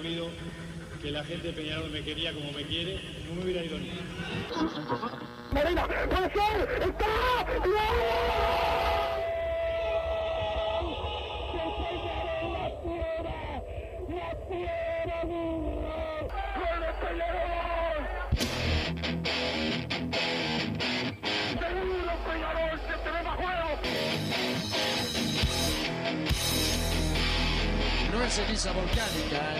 sabido que la gente de Peñarol me quería como me quiere, no me hubiera ido ni. Marina, puede ser, está, No es ceniza volcánica,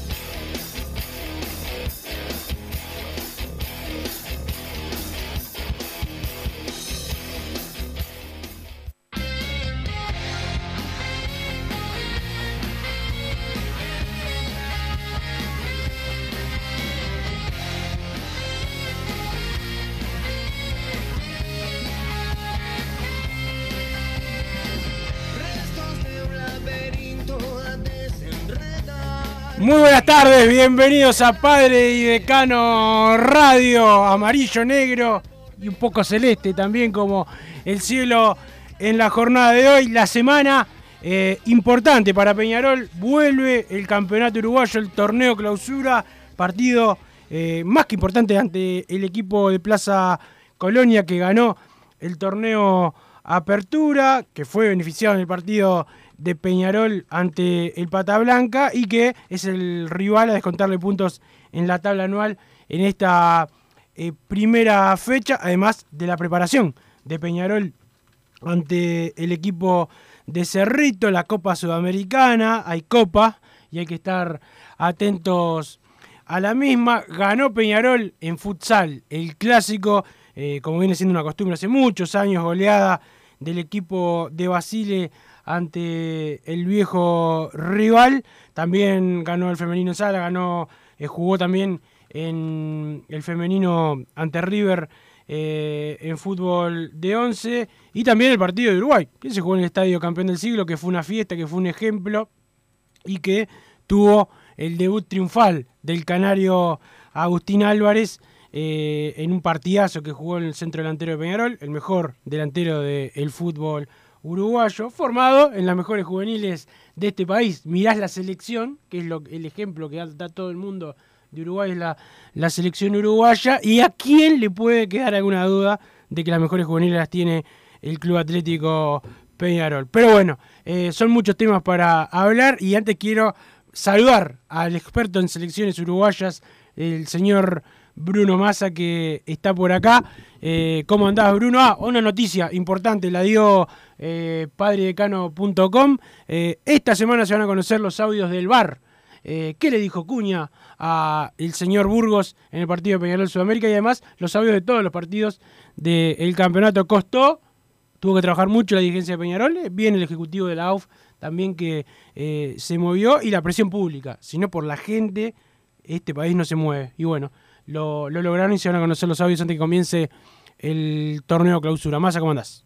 Tardes, bienvenidos a Padre y Decano Radio, amarillo, negro y un poco celeste también como el cielo en la jornada de hoy. La semana eh, importante para Peñarol, vuelve el campeonato uruguayo, el torneo clausura, partido eh, más que importante ante el equipo de Plaza Colonia que ganó el torneo Apertura, que fue beneficiado en el partido de Peñarol ante el Pata Blanca y que es el rival a descontarle puntos en la tabla anual en esta eh, primera fecha, además de la preparación de Peñarol ante el equipo de Cerrito, la Copa Sudamericana, hay Copa y hay que estar atentos a la misma. Ganó Peñarol en futsal, el clásico, eh, como viene siendo una costumbre hace muchos años, goleada del equipo de Basile ante el viejo rival. También ganó el femenino en sala, ganó, eh, jugó también en el femenino ante River eh, en fútbol de 11 y también el partido de Uruguay, que se jugó en el Estadio Campeón del Siglo, que fue una fiesta, que fue un ejemplo y que tuvo el debut triunfal del canario Agustín Álvarez eh, en un partidazo que jugó en el centro delantero de Peñarol, el mejor delantero del fútbol uruguayo, formado en las mejores juveniles de este país. Mirás la selección, que es lo, el ejemplo que da, todo el mundo de Uruguay, es la, la, selección uruguaya. ¿Y a quién le puede quedar alguna duda de que las mejores juveniles las tiene el Club Atlético Peñarol? Pero bueno, eh, son muchos temas para hablar y antes quiero saludar al experto en selecciones uruguayas, el señor Bruno Massa, que está por acá. Eh, ¿Cómo andás, Bruno? Ah, una noticia importante, la dio eh, padredecano.com. Eh, esta semana se van a conocer los audios del VAR. Eh, ¿Qué le dijo Cuña a el señor Burgos en el partido de Peñarol Sudamérica? Y además los audios de todos los partidos del campeonato costó. Tuvo que trabajar mucho la dirigencia de Peñarol. Bien el ejecutivo de la AUF también que se movió. Y la presión pública. Si no por la gente, este país no se mueve. Y bueno, lo, lo lograron y se van a conocer los audios antes que comience el torneo clausura. Massa, ¿cómo andás?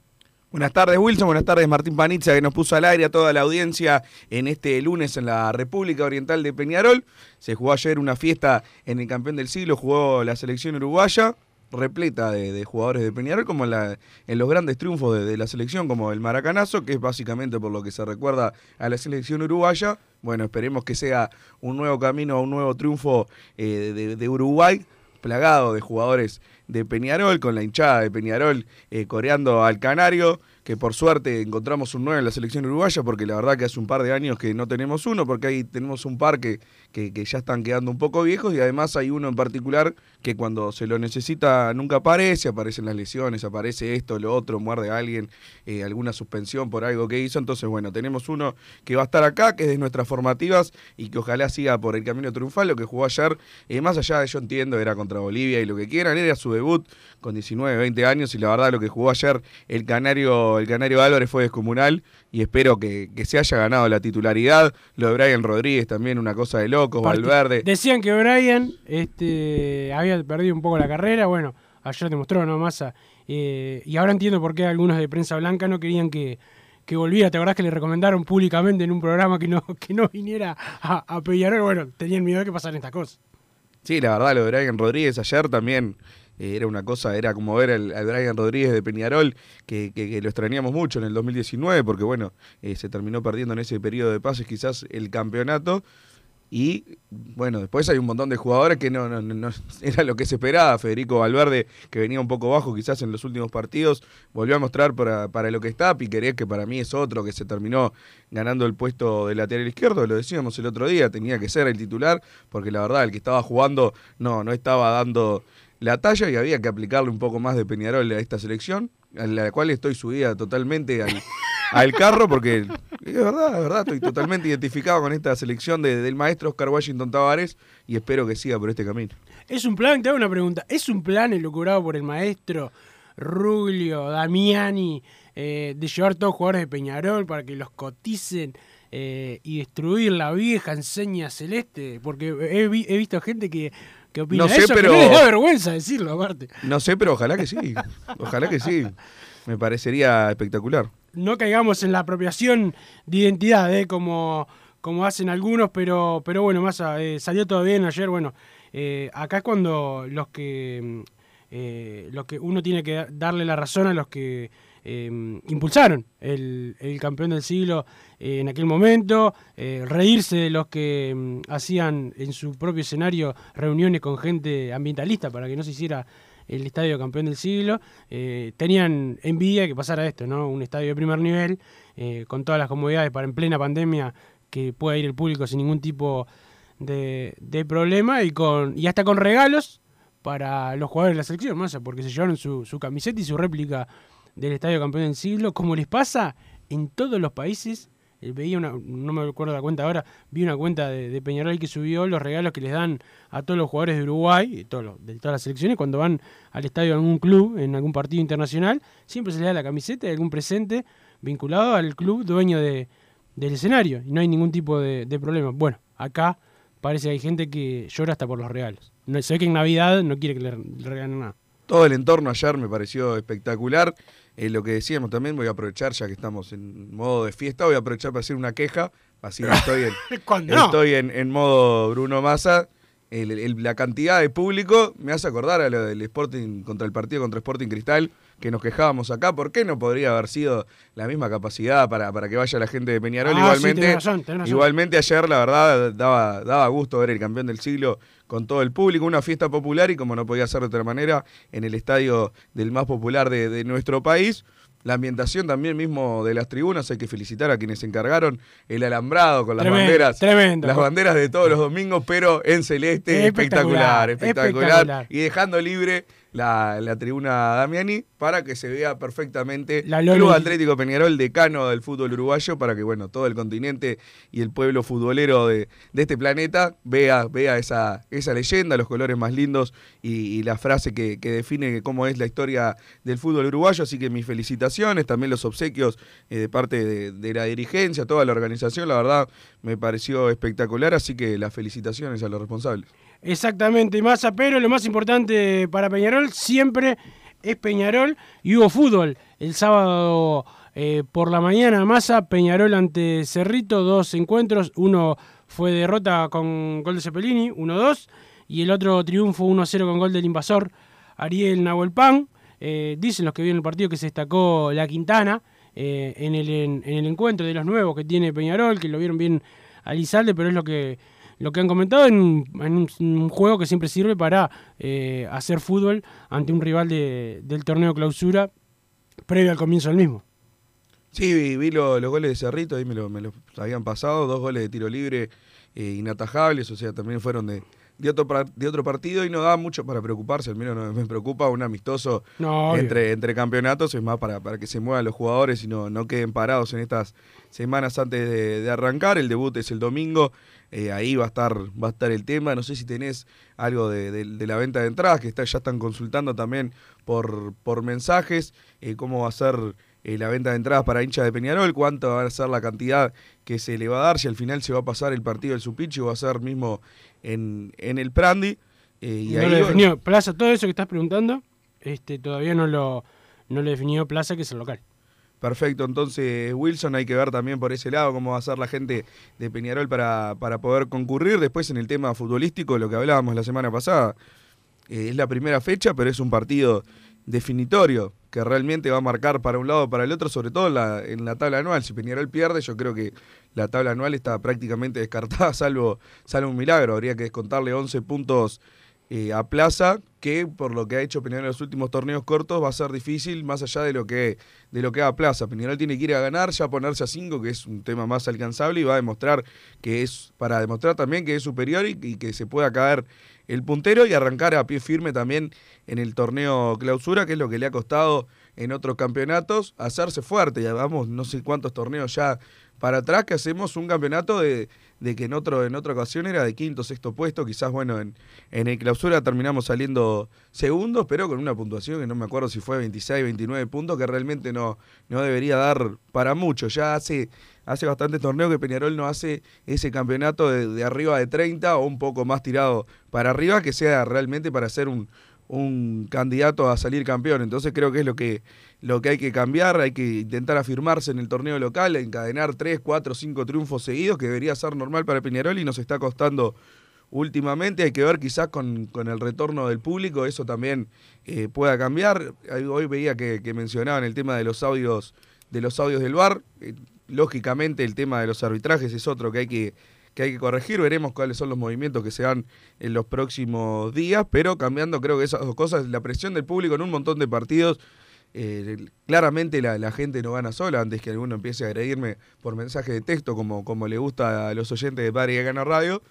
Buenas tardes Wilson, buenas tardes Martín Panizza que nos puso al aire a toda la audiencia en este lunes en la República Oriental de Peñarol. Se jugó ayer una fiesta en el campeón del siglo, jugó la selección uruguaya, repleta de, de jugadores de Peñarol, como en, los grandes triunfos de, de, la selección, como el Maracanazo, que es básicamente por lo que se recuerda a la selección uruguaya. Bueno, esperemos que sea un nuevo camino, un nuevo triunfo eh, de, de Uruguay, plagado de jugadores de Peñarol, con la hinchada de Peñarol eh, coreando al Canario, que por suerte encontramos un 9 en la selección uruguaya, porque la verdad que hace un par de años que no tenemos uno, porque ahí tenemos un par que, que, ya están quedando un poco viejos y además hay uno en particular que cuando se lo necesita nunca aparece, aparecen las lesiones, aparece esto, lo otro, muerde a alguien, eh, alguna suspensión por algo que hizo, entonces bueno, tenemos uno que va a estar acá, que es de nuestras formativas y que ojalá siga por el camino triunfal, lo que jugó ayer, eh, más allá de yo entiendo, era contra Bolivia y lo que quieran, era su debut con 19, 20 años y la verdad lo que jugó ayer el Canario, el Canario Álvarez fue descomunal y espero que, que se haya ganado la titularidad, lo de Brian Rodríguez también una cosa de locos, Valverde. Decían que Brian este, había perdido un poco la carrera, bueno, ayer demostró, ¿no? Massa Eh, y ahora entiendo por qué algunos de prensa blanca no querían que, que volviera. ¿Te acordás que le recomendaron públicamente en un programa que no, que no viniera a, a Peñarol? Bueno, tenían miedo de que pasaran estas cosas. Sí, la verdad, lo de Brian Rodríguez ayer también era una cosa, era como ver al, al Brian Rodríguez de Peñarol, que, que- lo extrañamos mucho en el 2019, porque bueno, eh, se terminó perdiendo en ese periodo de pases quizás el campeonato. Y bueno, después hay un montón de jugadores que no, no, no- era lo que se esperaba. Federico Valverde, que venía un poco bajo quizás en los últimos partidos, volvió a mostrar para, para lo que está. Piqueré, que para mí es otro que se terminó ganando el puesto de lateral izquierdo, lo decíamos el otro día, tenía que ser el titular, porque la verdad el que estaba jugando no, no estaba dando la talla y había que aplicarle un poco más de Peñarol a esta selección, a la cual estoy subida totalmente al, al carro, porque es verdad, es verdad, estoy totalmente identificado con esta selección de- del maestro Oscar Washington Tavares y espero que siga por este camino. Es un plan, te hago una pregunta, ¿es un plan elucubrado por el maestro Ruglio, Damiani, eh, de llevar todos los jugadores de Peñarol para que los coticen eh, y destruir la vieja enseña celeste? Porque he, vi- he visto gente que, opina No sé, eso, que pero- no vergüenza decirlo aparte. No sé, pero ojalá que sí, ojalá que sí, me parecería espectacular. no caigamos en la apropiación de identidad, ¿eh? como, como hacen algunos, pero, pero bueno, más salió todo bien ayer. Bueno, eh, acá es cuando los que, mm, eh, los que uno tiene que darle la razón a los que eh, impulsaron el, campeón del siglo eh, en aquel momento, eh, reírse de los que mm, hacían en su propio escenario reuniones con gente ambientalista para que no se hiciera el estadio campeón del siglo, eh, tenían envidia que pasara esto, ¿no? Un estadio de primer nivel, con todas las comodidades para en plena pandemia que pueda ir el público sin ningún tipo de, de problema y con y hasta con regalos para los jugadores de la selección, Massa, porque se llevaron su camiseta y su réplica del estadio campeón del siglo, como les pasa en todos los países. Eh, Veía una, no me acuerdo la cuenta ahora, vi una cuenta de, de Peñarol que subió los regalos que les dan a todos los jugadores de Uruguay, y todos los- de todas las selecciones, cuando van al estadio de algún club, en algún partido internacional, siempre se les da la camiseta y algún presente vinculado al club dueño de, del escenario, y no hay ningún tipo de, de problema. Bueno, acá parece que hay gente que llora hasta por los regalos. No, ve que en Navidad no quiere que le regalen nada. Todo el entorno ayer me pareció espectacular. Eh, lo que decíamos también, voy a aprovechar, ya que estamos en modo de fiesta, voy a aprovechar para hacer una queja. Así que estoy en, ¿Cuándo no? estoy en, en modo Bruno Massa. El- el- la cantidad de público me hace acordar a lo del Sporting contra el partido contra Sporting Cristal, que nos quejábamos acá. ¿Por qué no podría haber sido la misma capacidad para, para que vaya la gente de Peñarol? Ah, sí, igualmente, tenés razón, tenés razón. igualmente ayer, la verdad, daba, daba gusto ver el campeón del siglo con todo el público, una fiesta popular y como no podía ser de otra manera, en el estadio del más popular de, de nuestro país. La ambientación también mismo de las tribunas, hay que felicitar a quienes se encargaron el alambrado con las Tremendo, banderas. tremendo. Las banderas de todos los domingos, pero en celeste, espectacular, Espectacular, espectacular. espectacular. Y dejando libre la, la tribuna Damiani para que se vea perfectamente La Club Atlético Peñarol, decano del fútbol uruguayo, para que bueno, todo el continente y el pueblo futbolero de, de este planeta vea, vea esa, esa leyenda, los colores más lindos y, y la frase que, que define cómo es la historia del fútbol uruguayo. Así que mis felicitaciones, también los obsequios eh, de parte de, de la dirigencia, toda la organización, la verdad me pareció espectacular, así que las felicitaciones a los responsables. Exactamente, Massa, pero lo más importante para Peñarol siempre es Peñarol y hubo fútbol. El sábado eh, por la mañana, Massa, Peñarol ante Cerrito, dos encuentros. Uno fue derrota con gol de Cepelini, 1-2, y el otro triunfo 1-0 con gol del invasor Ariel Nahuelpan. Eh, dicen los que vieron el partido que se destacó la Quintana eh, en, el, en, el encuentro de los nuevos que tiene Peñarol, que lo vieron bien a Lizalde, pero es lo que lo que han comentado en, un, juego que siempre sirve para eh, hacer fútbol ante un rival de- del torneo clausura previo al comienzo del mismo. Sí, vi, vi lo- los goles de Cerrito, ahí me los me los habían pasado, dos goles de tiro libre eh, inatajables, o sea, también fueron de, de, otro, de otro partido y no da mucho para preocuparse, al menos no me preocupa un amistoso No, entre, entre campeonatos, es más para, para que se muevan los jugadores y no, no queden parados en estas semanas antes de, de arrancar, el debut es el domingo, eh, ahí va a estar va a estar el tema, no sé si tenés algo de, de- de la venta de entradas, que está, ya están consultando también por, por mensajes, eh, cómo va a ser eh, la venta de entradas para hinchas de Peñarol, cuánto va a ser la cantidad que se le va a dar, si al final se va a pasar el partido del Supichi o va a ser mismo en, en el Prandi. eh, y no ahí, lo bueno, definió. Plaza, todo eso que estás preguntando, este, todavía no lo, no le definió Plaza, que es el local. Perfecto, entonces Wilson hay que ver también por ese lado cómo va a ser la gente de Peñarol para, para poder concurrir. Después en el tema futbolístico, lo que hablábamos la semana pasada, eh, es la primera fecha, pero es un partido definitorio que realmente va a marcar para un lado o para el otro, sobre todo en la, tabla anual. Si Peñarol pierde, yo creo que la tabla anual está prácticamente descartada, salvo, salvo un milagro. Habría que descontarle 11 puntos eh, a Plaza, que por lo que ha hecho Peñarol en los últimos torneos cortos va a ser difícil más allá de lo que de lo que haga Plaza. Peñarol tiene que ir a ganar, ya ponerse a 5, que es un tema más alcanzable, y va a demostrar que es, para demostrar también que es superior y, y que se pueda caer el puntero y arrancar a pie firme también en el torneo clausura, que es lo que le ha costado en otros campeonatos, hacerse fuerte. Ya vamos no sé cuántos torneos ya para atrás que hacemos un campeonato de, de que en, otro, en otra ocasión era de quinto, sexto puesto, quizás bueno, en, en clausura terminamos saliendo segundos, pero con una puntuación que no me acuerdo si fue 26, 29 puntos, que realmente no, no debería dar para mucho. Ya hace, hace bastante torneo que Peñarol no hace ese campeonato de, de arriba de 30 o un poco más tirado para arriba, que sea realmente para ser un, un candidato a salir campeón. Entonces creo que es lo que, lo que hay que cambiar, hay que intentar afirmarse en el torneo local, encadenar 3, 4, 5 triunfos seguidos, que debería ser normal para Peñarol y nos está costando últimamente. Hay que ver quizás con, con el retorno del público, eso también eh, pueda cambiar. Hoy veía que, mencionaban el tema de los audios, de los audios del bar. Eh, lógicamente el tema de los arbitrajes es otro que hay que que hay que corregir. Veremos cuáles son los movimientos que se dan en los próximos días, pero cambiando creo que esas dos cosas, la presión del público en un montón de partidos. Eh, claramente la, la, gente no gana sola antes que alguno empiece a agredirme por mensaje de texto como, como le gusta a los oyentes de Padre y Gana Radio.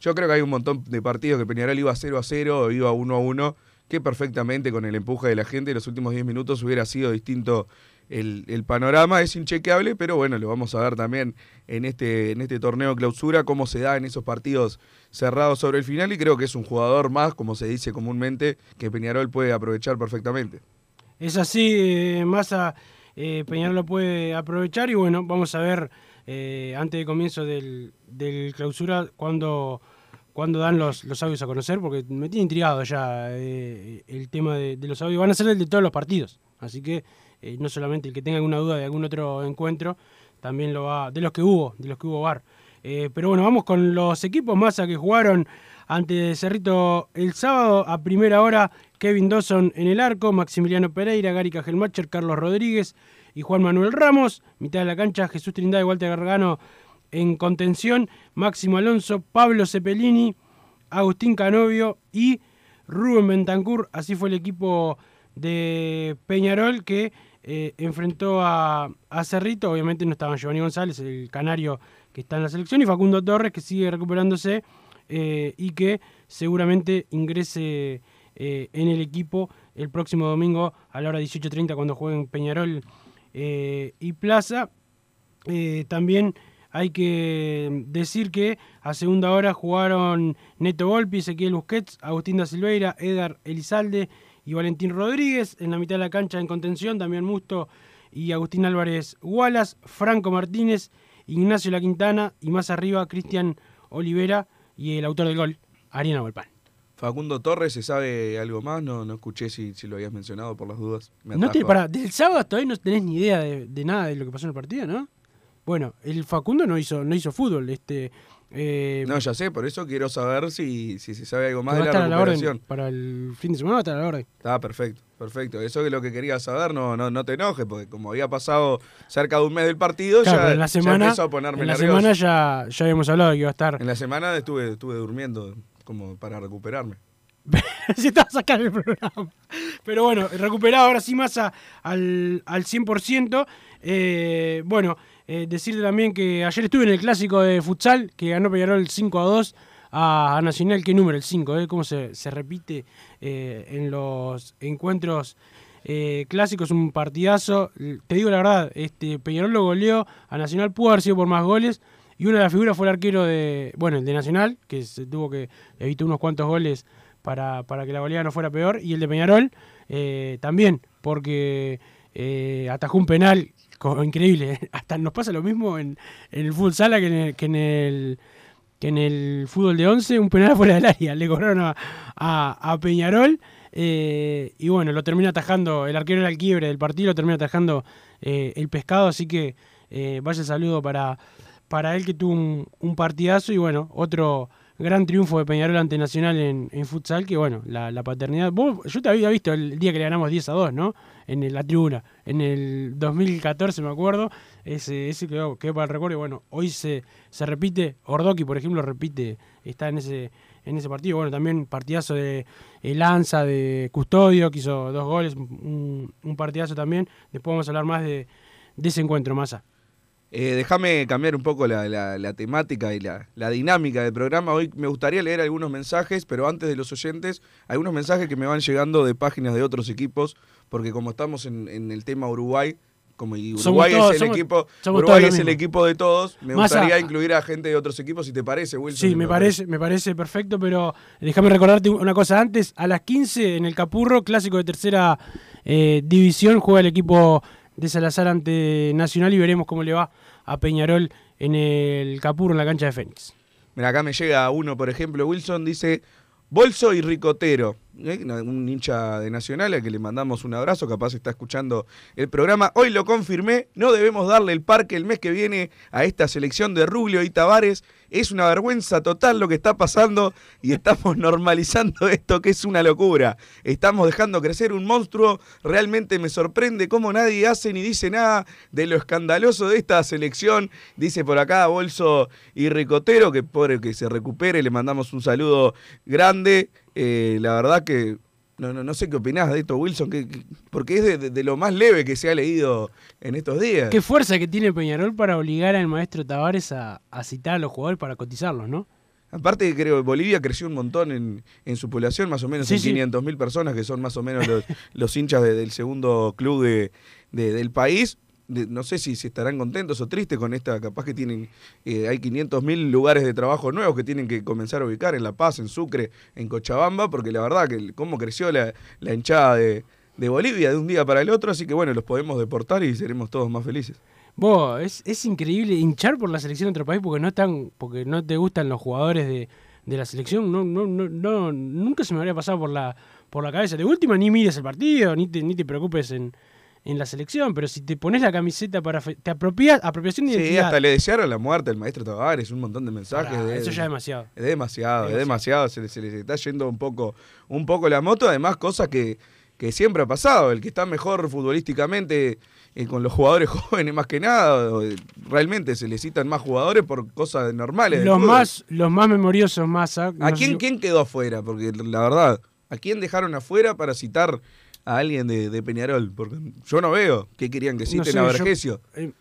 Yo creo que hay un montón de partidos que Peñarol iba 0 a 0 o iba 1 a 1, que perfectamente con el empuje de la gente en los últimos 10 minutos hubiera sido distinto el, el, panorama es inchequeable, pero bueno, lo vamos a ver también en este, en este torneo clausura, cómo se da en esos partidos cerrados sobre el final y creo que es un jugador más, como se dice comúnmente, que Peñarol puede aprovechar perfectamente. Es así, eh, Massa, eh, Peñarol lo puede aprovechar y bueno, vamos a ver eh, antes del comienzo del, del clausura cuándo cuando dan los, los audios a conocer, porque me tiene intrigado ya eh, el tema de, de, los audios. Van a ser el de todos los partidos, así que eh, no solamente el que tenga alguna duda de algún otro encuentro, también lo va, de los que hubo, de los que hubo bar. Eh, pero bueno, vamos con los equipos masa que jugaron ante Cerrito el sábado a primera hora. Kevin Dawson en el arco, Maximiliano Pereira, Gary Cajelmacher, Carlos Rodríguez y Juan Manuel Ramos. Mitad de la cancha, Jesús Trindade y Walter Gargano en contención, Máximo Alonso, Pablo Cepelini, Agustín Canovio y Rubén Bentancur. Así fue el equipo de Peñarol que eh, enfrentó a, a, Cerrito. Obviamente no estaban Giovanni González, el canario que está en la selección, y Facundo Torres, que sigue recuperándose eh, y que seguramente ingrese eh, en el equipo el próximo domingo a la hora 18.30 cuando jueguen Peñarol y Plaza. también hay que decir que a segunda hora jugaron Neto Volpi, Ezequiel Busquets, Agustín da Silveira, Edgar Elizalde y Valentín Rodríguez. En la mitad de la cancha en contención, Damián Musto y Agustín Álvarez Wallace, Franco Martínez, Ignacio La Quintana y más arriba Cristian Olivera y el autor del gol, Ariana Volpán. Facundo Torres, ¿se sabe algo más? No, no escuché si, si lo habías mencionado por las dudas. no te, para, del sábado hasta hoy no tenés ni idea de, de nada de lo que pasó en el partido, ¿no? Bueno, el Facundo no hizo, no hizo fútbol. Este, eh, no, ya sé, por eso quiero saber si, si se sabe algo más de la recuperación. La para el fin de semana va a estar a la orden. Está perfecto, perfecto. Eso es lo que quería saber, no, no, no te enojes, porque como había pasado cerca de un mes del partido, claro, ya, en la semana, ya empezó a ponerme En la nervioso. semana ya, ya habíamos hablado de que iba a estar. En la semana estuve, estuve durmiendo como para recuperarme. si estaba sacando el programa. Pero bueno, recuperado ahora sí más a, al, al 100%. Eh, bueno, eh, decirte también que ayer estuve en el clásico de futsal, que ganó Peñarol 5 a 2 a, Nacional. ¿Qué número? El 5, ¿eh? ¿Cómo se, se repite eh, en los encuentros eh, clásicos? Un partidazo. Te digo la verdad, este Peñarol lo goleó a Nacional, pudo haber sido por más goles. Y una de las figuras fue el arquero de, bueno, el de Nacional, que se tuvo que evitar unos cuantos goles para, para que la goleada no fuera peor. Y el de Peñarol también, porque atajó un penal increíble. Hasta nos pasa lo mismo en, en el fútbol sala que en el, que en el, que en el fútbol de 11, un penal fuera del área. Le cobraron a, Peñarol. Eh, y bueno, lo termina atajando, el arquero era el quiebre del partido, lo termina atajando eh, el pescado, así que eh, vaya saludo para, para él que tuvo un, partidazo y bueno, otro gran triunfo de Peñarol ante Nacional en, en futsal, que bueno, la, la paternidad. Vos, yo te había visto el día que le ganamos 10 a 2, ¿no? En la tribuna. En el 2014, me acuerdo. Ese, ese quedó, quedó para el recuerdo. Y bueno, hoy se, se repite. Ordoqui, por ejemplo, repite, está en ese, en ese partido. Bueno, también partidazo de eh, Lanza, de Custodio, que hizo dos goles. Un, un partidazo también. Después vamos a hablar más de, de ese encuentro, Massa. Eh, Déjame cambiar un poco la, la- la temática y la, la dinámica del programa. Hoy me gustaría leer algunos mensajes, pero antes de los oyentes, algunos mensajes que me van llegando de páginas de otros equipos, porque como estamos en, en el tema Uruguay, como Uruguay todos- es el somos- equipo, somos Uruguay es el equipo de todos, me gustaría incluir a gente de otros equipos, si te parece, Wilson. Sí, me parece, me parece perfecto, pero déjame recordarte una cosa antes. A las 15 en el Capurro, clásico de tercera eh, división, juega el equipo de Salazar ante Nacional y veremos cómo le va a Peñarol en el Capurro, en la cancha de Fénix. Mira, acá me llega uno, por ejemplo, Wilson dice, Bolso y Ricotero, ¿eh? un hincha de Nacional al que le mandamos un abrazo, capaz está escuchando el programa. Hoy lo confirmé, no debemos darle el parque el mes que viene a esta selección de Rubio y Tavares. Es una vergüenza total lo que está pasando y estamos normalizando esto que es una locura. Estamos dejando crecer un monstruo. Realmente me sorprende cómo nadie hace ni dice nada de lo escandaloso de esta selección. Dice por acá Bolso y Ricotero, que por que se recupere, le mandamos un saludo grande. Eh, la verdad que no, no, no sé qué opinás de esto, Wilson, que, que- porque es de, de- de lo más leve que se ha leído en estos días. Qué fuerza que tiene Peñarol para obligar al maestro Tavares a, a citar a los jugadores para cotizarlos, ¿no? Aparte, creo que Bolivia creció un montón en, en su población, más o menos Sí, en sí. 500.000 personas, que son más o menos los, los hinchas de- del segundo club de, de- del país. No sé si, si estarán contentos o tristes con esta, capaz que tienen, eh, hay 500.000 lugares de trabajo nuevos que tienen que comenzar a ubicar en La Paz, en Sucre, en Cochabamba, porque la verdad que cómo creció la, la hinchada de, de Bolivia de un día para el otro, así que bueno, los podemos deportar y seremos todos más felices. Vos, es, es increíble hinchar por la selección de otro país porque no están, porque no te gustan los jugadores de, de la selección. No, no, no, nunca se me habría pasado por la, por la cabeza. De última ni mires el partido, ni ni te preocupes en, en la selección, pero si te pones la camiseta para te apropias, apropiación de Sí, identidad. hasta le desearon la muerte al maestro Tavares, un montón de mensajes. Pará, de- eso ya es demasiado. Es demasiado, es Demasiado. se, les- se les está yendo un poco, un poco la moto, además cosas que, que siempre ha pasado, el que está mejor futbolísticamente eh, con los jugadores jóvenes más que nada, eh, realmente se necesitan más jugadores por cosas normales. Los más, los más memoriosos, más ¿A quién, quién quedó afuera? Porque la verdad, ¿a quién dejaron afuera para citar a alguien de, de Peñarol? Porque yo no veo que querían que citen a Vergesio. eh,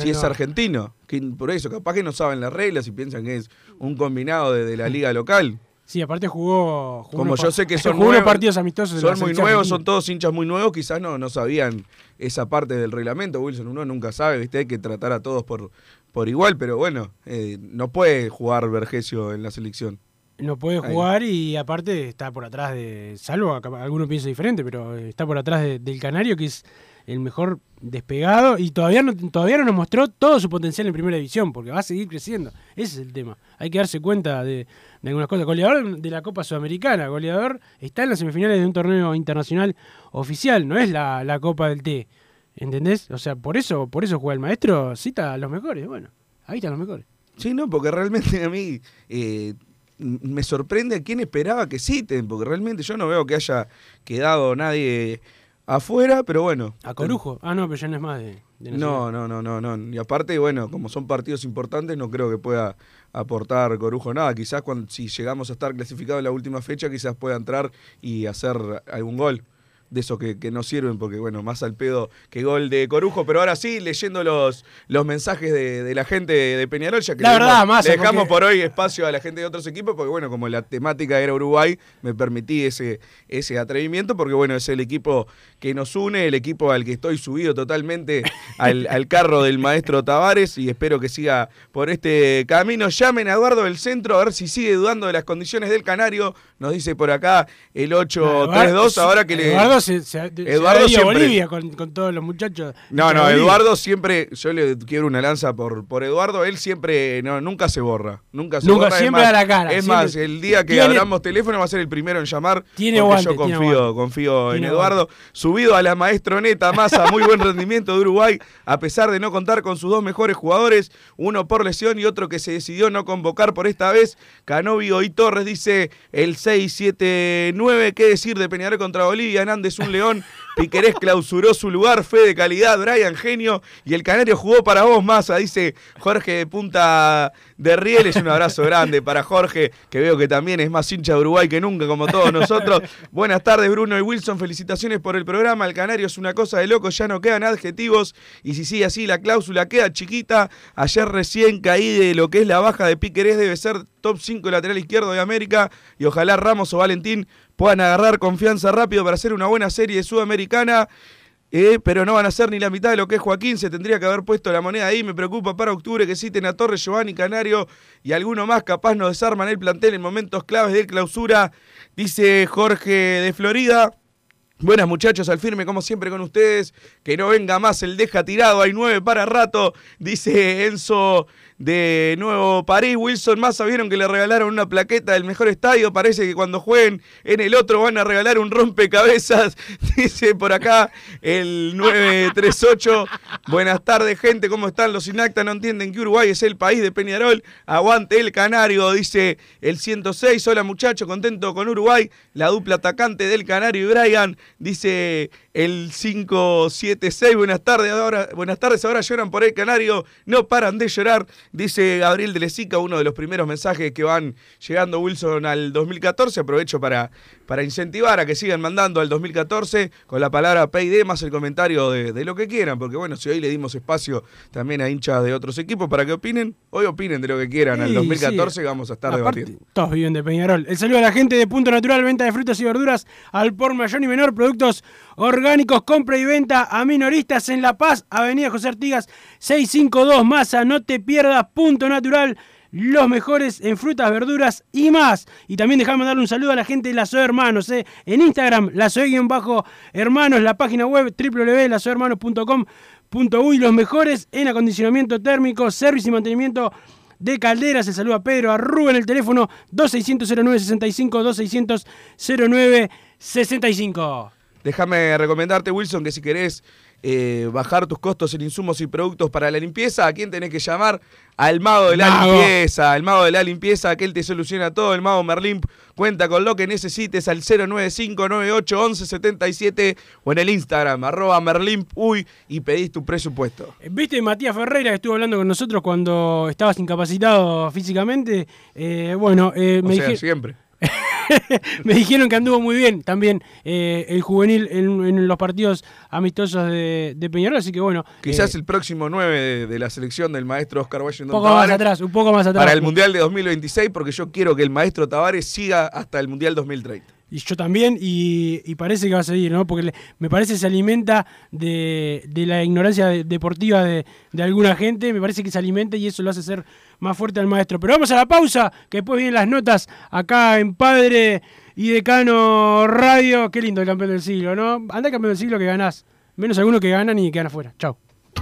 Si es argentino, que por eso, capaz que no saben las reglas y piensan que es un combinado de, de la liga local. Sí, aparte jugó. jugó Como yo sé que son nuevos, partidos amistosos. Son muy nuevos, son todos hinchas muy nuevos, quizás no, no sabían esa parte del reglamento, Wilson. Uno nunca sabe, ¿viste? Hay que tratar a todos por, por igual, pero bueno, eh, no puede jugar Vergesio en la selección. No puede jugar y aparte está por atrás de. Salvo alguno piensa diferente, pero está por atrás de- del Canario, que es el mejor despegado y todavía no, todavía no nos mostró todo su potencial en primera división, porque va a seguir creciendo. Ese es el tema. Hay que darse cuenta de, de algunas cosas. Goleador de la Copa Sudamericana, goleador está en las semifinales de un torneo internacional oficial, no es la, la Copa del T. ¿Entendés? O sea, por eso, por eso juega el maestro, cita a los mejores. Bueno, ahí están los mejores. Sí, no, porque realmente a mí eh, me sorprende a quién esperaba que citen, porque realmente yo no veo que haya quedado nadie afuera, pero bueno. A Corujo. Ah, no, pero ya no es más de, de. No, no, no, no, no. Y aparte, bueno, como son partidos importantes, no creo que pueda aportar Corujo nada. Quizás cuando, si llegamos a estar clasificados en la última fecha, quizás pueda entrar y hacer algún gol. De esos que, que no sirven, porque bueno, más al pedo que gol de Corujo. Pero ahora sí, leyendo los, los mensajes de, de la gente de Peñarol, ya que La le verdad, le dejamos porque- por hoy espacio a la gente de otros equipos, porque bueno, como la temática era Uruguay, me permití ese, ese atrevimiento, porque bueno, es el equipo que nos une, el equipo al que estoy subido totalmente al, al carro del maestro Tavares y espero que siga por este camino. Llamen a Eduardo del Centro a ver si sigue dudando de las condiciones del Canario. Nos dice por acá el 832, Eduardo- ahora que le... Eduardo Eduardo se, se, Eduardo se ha ido a siempre- Bolivia con, con todos los muchachos. No, no, Bolivia. Eduardo siempre, yo le quiero una lanza por, por Eduardo, él siempre, no, nunca se borra, nunca se Nunca, borra. es siempre más- da la cara, Es siempre- más, el día que Tiene- abramos teléfono va a ser el primero en llamar, Tiene porque aguante, yo tiene confío, confío en Eduardo. Subido a la maestroneta Massa, muy buen rendimiento de Uruguay, a pesar de no contar con sus dos mejores jugadores, uno por lesión y otro que se decidió no convocar por esta vez, Canovio y Torres, dice el 679, qué decir de Peñarol contra Bolivia, Nández un león, Piquerés clausuró su lugar, fe de calidad, Brian Genio, y el Canario jugó para vos, Massa, dice Jorge de Punta de Rieles, un abrazo grande para Jorge, que veo que también es más hincha de Uruguay que nunca, como todos nosotros. Buenas tardes, Bruno y Wilson, felicitaciones por el programa, el Canario es una cosa de loco, ya no quedan adjetivos, y si sigue así, la cláusula queda chiquita, ayer recién caí de lo que es la baja de Piquerés, debe ser top 5 lateral izquierdo de América, y ojalá Ramos o Valentín puedan agarrar confianza rápido para hacer una buena serie sudamericana. eh, pero no van a ser ni la mitad de lo que es Joaquín. Se tendría que haber puesto la moneda ahí. Me preocupa para octubre que citen a Torres, Giovanni Canario y alguno más. Capaz nos desarman el plantel en momentos claves de clausura. Dice Jorge de Florida. Buenas muchachos, al firme como siempre con ustedes. Que no venga más el deja tirado. Hay nueve para rato. Dice Enzo de Nuevo París. Wilson Massa vieron que le regalaron una plaqueta del mejor estadio. Parece que cuando jueguen en el otro van a regalar un rompecabezas. Dice por acá el 938. Buenas tardes, gente. ¿Cómo están? Los inacta no entienden que Uruguay es el país de Peñarol. Aguante el Canario, dice el 106. Hola muchachos, contento con Uruguay. La dupla atacante del Canario y Brian, dice el 576. Buenas tardes, ahora, buenas tardes. Ahora lloran por el Canario. No paran de llorar, dice Gabriel de Lesica, uno de los primeros mensajes que van llegando Wilson al 2014. Aprovecho para, para incentivar a que sigan mandando al 2014 con la palabra PID más el comentario de, de lo que quieran, porque bueno, si hoy le dimos espacio también a hinchas de otros equipos para que opinen, hoy opinen de lo que quieran. Al Sí, 2014 sí. vamos a estar Aparte, debatiendo. Todos viven de Peñarol. El saludo a la gente de Punto Natural, venta de frutas y verduras al por mayor y menor, productos orgánicos, compra y venta a minoristas en La Paz, Avenida José Artigas 652 Masa, no te pierdas Punto Natural. Los mejores en frutas, verduras y más. Y también dejame darle un saludo a la gente de La Soe Hermanos. eh. En Instagram, La Soe-Hermanos, la página web www.lasoehermanos.com.uy. Los mejores en acondicionamiento térmico, servicio y mantenimiento de Calderas. El saludo a Pedro, a Rubén, el teléfono 2600-0965, 2600-0965. Déjame recomendarte, Wilson, que si querés eh, bajar tus costos en insumos y productos para la limpieza, ¿a quién tenés que llamar? Al mago de la Mago. limpieza, al mago de la limpieza, que él te soluciona todo. El mago Merlimp cuenta con lo que necesites al 095981177 o en el Instagram, arroba Merlimp, uy, y pedís tu presupuesto. ¿Viste Matías Ferreira que estuvo hablando con nosotros cuando estabas incapacitado físicamente? Eh, bueno, eh, O me, sea, dije- siempre. me dijeron que anduvo muy bien también eh, el juvenil en, en los partidos amistosos de, de Peñarol, así que bueno. Quizás eh, el próximo 9 de, de la selección del maestro Oscar un Washington poco más Tavares atrás, un poco más atrás. para el Mundial de 2026, porque yo quiero que el maestro Tavares siga hasta el Mundial 2030. Y yo también, y, y parece que va a seguir, ¿no? Porque me parece que se alimenta de, de la ignorancia de- deportiva de, de alguna gente, me parece que se alimenta y eso lo hace ser más fuerte al maestro. Pero vamos a la pausa, que después vienen las notas acá en Padre y Decano Radio. Qué lindo el campeón del siglo, ¿no? Anda campeón del siglo que ganás. Menos algunos que ganan y quedan afuera. Chau.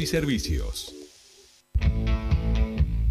y servicios.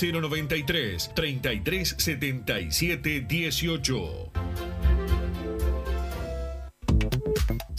093 33 77 18.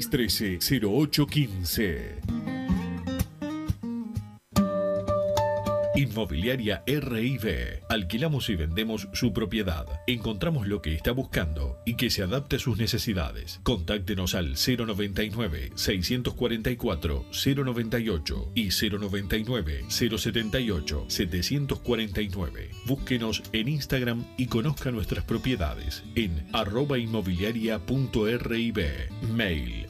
0613-0815. Inmobiliaria RIB. Alquilamos y vendemos su propiedad. Encontramos lo que está buscando y que se adapte a sus necesidades. Contáctenos al 099-644-098 y 099-078-749. Búsquenos en Instagram y conozca nuestras propiedades en arroba inmobiliaria.rib. Mail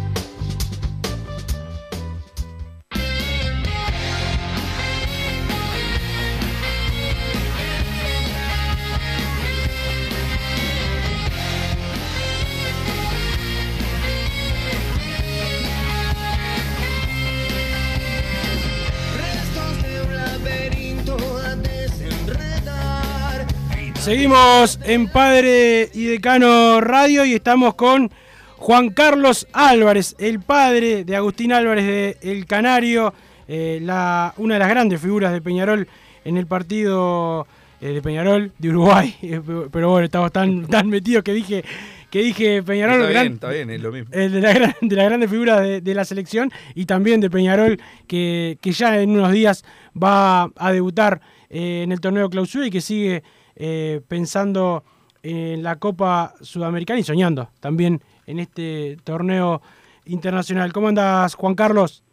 Seguimos en Padre y Decano Radio y estamos con Juan Carlos Álvarez, el padre de Agustín Álvarez de El Canario, eh, la, una de las grandes figuras de Peñarol en el partido eh, de Peñarol de Uruguay. Pero bueno, estamos tan, tan metidos que dije que dije Peñarol. Está bien, está bien, es lo mismo. de, la, de las grandes figuras de, la selección y también de Peñarol, que, que ya en unos días va a debutar eh, en el torneo clausura y que sigue eh, pensando en la Copa Sudamericana y soñando también en este torneo internacional. ¿Cómo andas, Juan Carlos?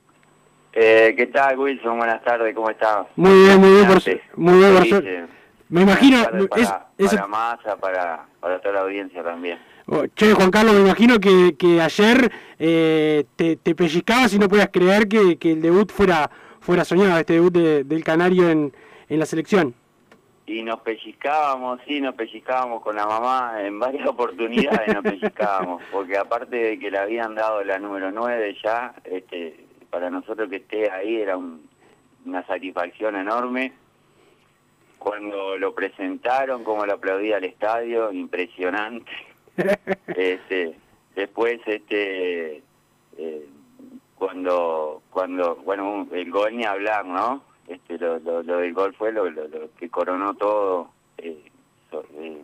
Eh, ¿Qué tal, Wilson? Buenas tardes, ¿cómo estás? Muy bien, muy bien, por, muy bien, Me imagino... Para, es, para Massa, para, para toda la audiencia también. Oh, che, Juan Carlos, me imagino que, que ayer eh, te, te, pellizcabas y no podías creer que, que, el debut fuera fuera soñado, este debut del Canario en, en la selección y nos pellizcábamos, sí, nos pellizcábamos con la mamá, en varias oportunidades nos pellizcábamos, porque aparte de que le habían dado la número 9 ya, este, para nosotros que esté ahí era una satisfacción enorme. Cuando lo presentaron, como lo aplaudía al estadio, impresionante. este, después, este, eh, cuando, cuando, bueno, el gol ni hablar, ¿no? Este lo, lo, del gol fue lo, que coronó todo eh, eh,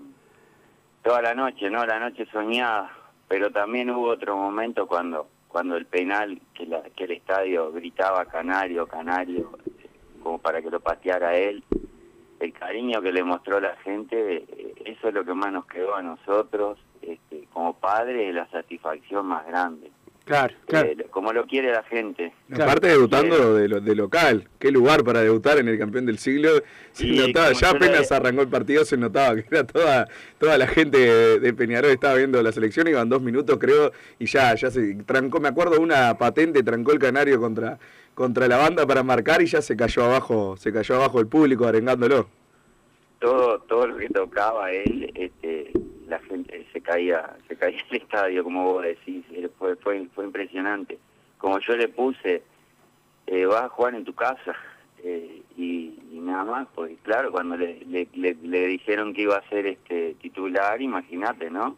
toda la noche no la noche soñada. Pero también hubo otro momento cuando cuando el penal que, el estadio gritaba canario canario como para que lo pateara él el cariño que le mostró la gente eh, eso es lo que más nos quedó a nosotros este, como padres la satisfacción más grande Claro, claro. Eh, como lo quiere la gente. Aparte debutando de, de, local, qué lugar para debutar en el campeón del siglo. Se notaba, ya apenas arrancó el partido se notaba que era toda toda la gente de Peñarol estaba viendo la selección, iban dos minutos creo, y ya, ya se trancó, me acuerdo una patente, trancó el canario contra, contra la banda para marcar y ya se cayó abajo, se cayó abajo el público arengándolo. Todo, todo lo que tocaba él, este la gente caía se caía el estadio como vos decís eh, fue fue fue impresionante. Como yo le puse eh, vas a jugar en tu casa eh, y, nada más pues claro cuando le, le, dijeron que iba a ser este titular imagínate no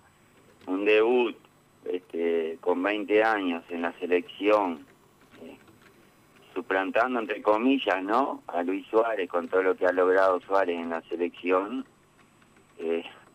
un debut este con 20 años en la selección eh, suplantando entre comillas no a Luis Suárez con todo lo que ha logrado Suárez en la selección